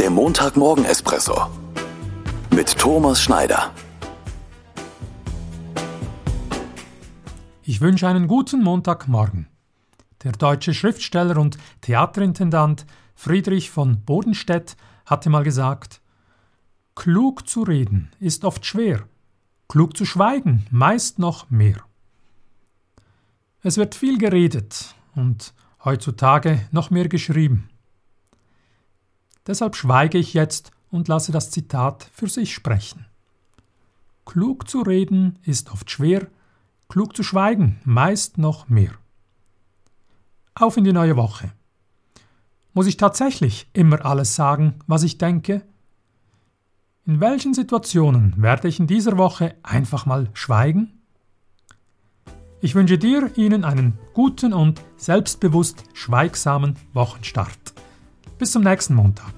Der Montagmorgen-Espresso mit Thomas Schneider. Ich wünsche einen guten Montagmorgen. Der deutsche Schriftsteller und Theaterintendant Friedrich von Bodenstedt hatte mal gesagt, Klug zu reden ist oft schwer, klug zu schweigen meist noch mehr. Es wird viel geredet und heutzutage noch mehr geschrieben. Deshalb schweige ich jetzt und lasse das Zitat für sich sprechen. Klug zu reden ist oft schwer, klug zu schweigen meist noch mehr. Auf in die neue Woche. Muss ich tatsächlich immer alles sagen, was ich denke? In welchen Situationen werde ich in dieser Woche einfach mal schweigen? Ich wünsche dir, Ihnen einen guten und selbstbewusst schweigsamen Wochenstart. Bis zum nächsten Montag.